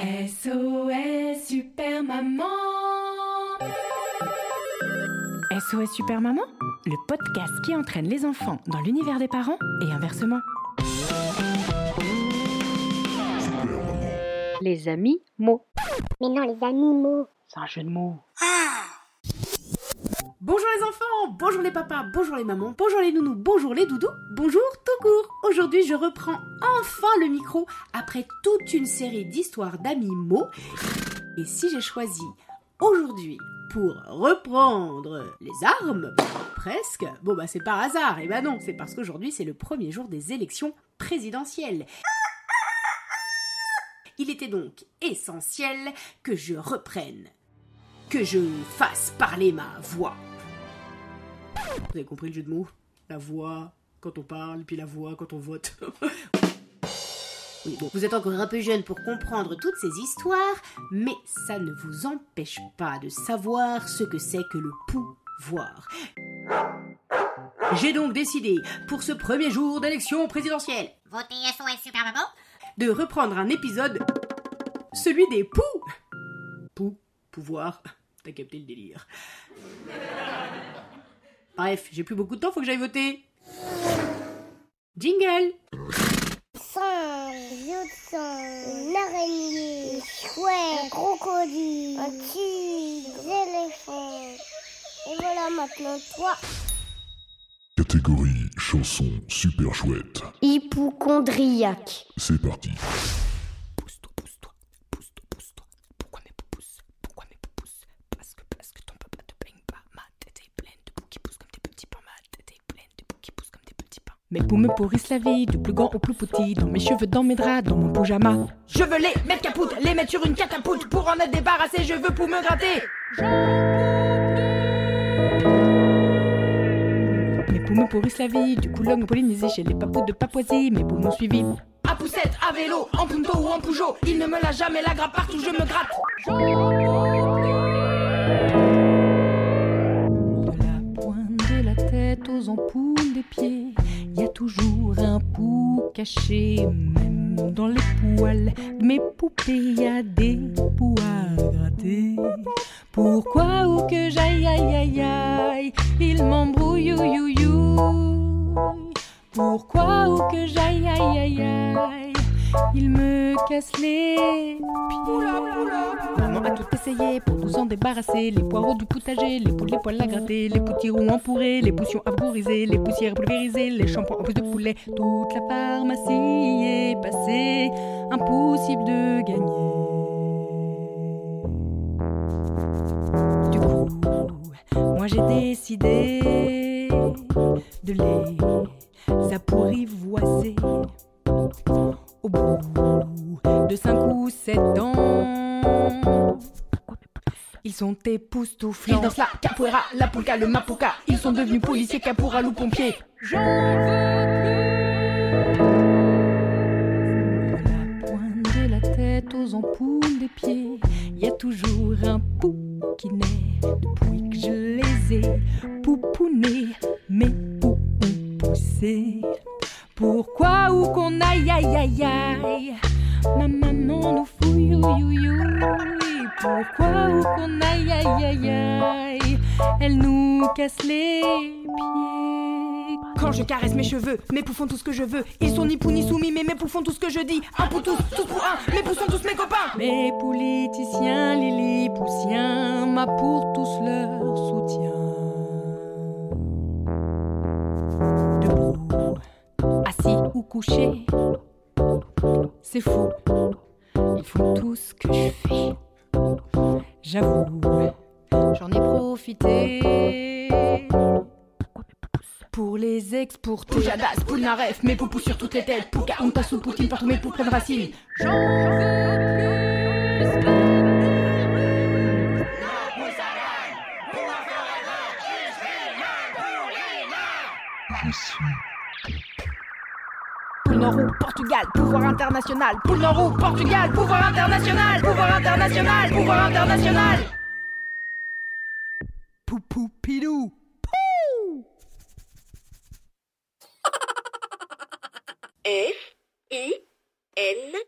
SOS Super Maman SOS Super Maman, le podcast qui entraîne les enfants dans l'univers des parents et inversement. Les amis mots. Mais non, les animaux. C'est un jeu de mots. Bonjour les enfants, bonjour les papas, bonjour les mamans, bonjour les nounous, bonjour les doudous, bonjour tout court. Aujourd'hui, je reprends enfin le micro après toute une série d'histoires d'amis mots. Et si j'ai choisi aujourd'hui pour reprendre les armes, presque, bon bah c'est par hasard, et bah non, c'est parce qu'aujourd'hui c'est le premier jour des élections présidentielles. Il était donc essentiel que je reprenne, que je fasse parler ma voix. Vous avez compris le jeu de mots? La voix quand on parle, puis la voix quand on vote. Oui, bon, vous êtes encore un peu jeune pour comprendre toutes ces histoires, mais ça ne vous empêche pas de savoir ce que c'est que le pouvoir. J'ai donc décidé, pour ce premier jour d'élection présidentielle, Votez SOS Super Maman. de reprendre un épisode, celui des poux. Poux, pouvoir, t'as capté le délire. Bref, j'ai plus beaucoup de temps, faut que j'aille voter. Jingle Singe, lion, une araignée, chouette, un crocodile, un tigre, des éléphants. Et voilà maintenant toi. Catégorie chanson super chouette. Hypochondriaque. C'est parti. Pousse-toi, pousse-toi, pousse-toi, pousse-toi. Pourquoi mes pouces Pourquoi mes pouces Parce que, parce que ton papa te baigne pas. Ma tête est pleine de poux qui poussent comme des petits pains. Ma tête est pleine de poux qui poussent comme des petits pains. Mes poux me pourrissent la vie, du plus grand au plus petit. Dans mes cheveux, dans mes draps, dans mon pyjama. Je veux les mettre capoute, les mettre sur une catapulte. Pour en être débarrassé, je veux pour me gratter. Mes me pourrissent la vie, du coup l'homme pollinisé chez les papous de Papouasie. Mes poux m'ont suivi. À poussette, à vélo, en punto ou en Peugeot, il ne me l'a jamais la grappe partout, je me gratte. De la pointe de la tête aux ampoules des pieds, toujours un pou caché, même dans les poils de mes poupées, y a des poux à gratter. Pourquoi ou que j'aille, aïe, aïe, aïe, il m'embrouille, you, you, you. Pourquoi ou que j'aille, aïe, aïe, aïe, il me casse les pieds. Maman a tout essayé pour nous en débarrasser. Les poireaux du potager, les poules, les poils à gratter, les poutirons empourrés, les potions vaporisées, les poussières pulvérisées, les shampoings en plus de poulet. Toute la pharmacie est passée, impossible de gagner. Du coup, moi j'ai décidé de les apprivoiser. Au bout de cinq ou sept ans, ils sont époustouflants. Ils dansent la capoeira, la polka, le mapuka. Ils sont devenus policiers, caporal ou pompiers. J'en veux plus. La pointe de la tête aux ampoules des pieds, il y a toujours un pou qui naît depuis que je les ai poupounés. Mes poux ont poussé. Pourquoi ou qu'on aille aïe aïe aïe? Ma maman nous fouille you, you, you. Pourquoi ou qu'on aïe aïe aïe aïe. Elle nous casse les pieds. Quand je caresse mes cheveux, mes poux font tout ce que je veux. Ils sont ni pou ni soumis mais mes poux font tout ce que je dis. Un pour tous, tous pour un, mes poux sont tous mes copains. Mes politiciens, les poussiens M'a pour tous leur soutien. Debout assis assis ou couchés. C'est fou, ils font tout ce que je fais. J'avoue, j'en ai profité. Pour les exporter. Poujadas, Poulnaref, mes poupous sur toutes les têtes. Pouka, Onta sous Poutine, partout mes poux prennent racine. J'en veux plus. Poule Nord ou Portugal, pouvoir international. Poule Nord ou Portugal, pouvoir international. Pouvoir international, pouvoir international. Poupou pilou. Pou F I N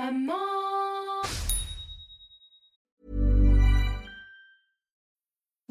Maman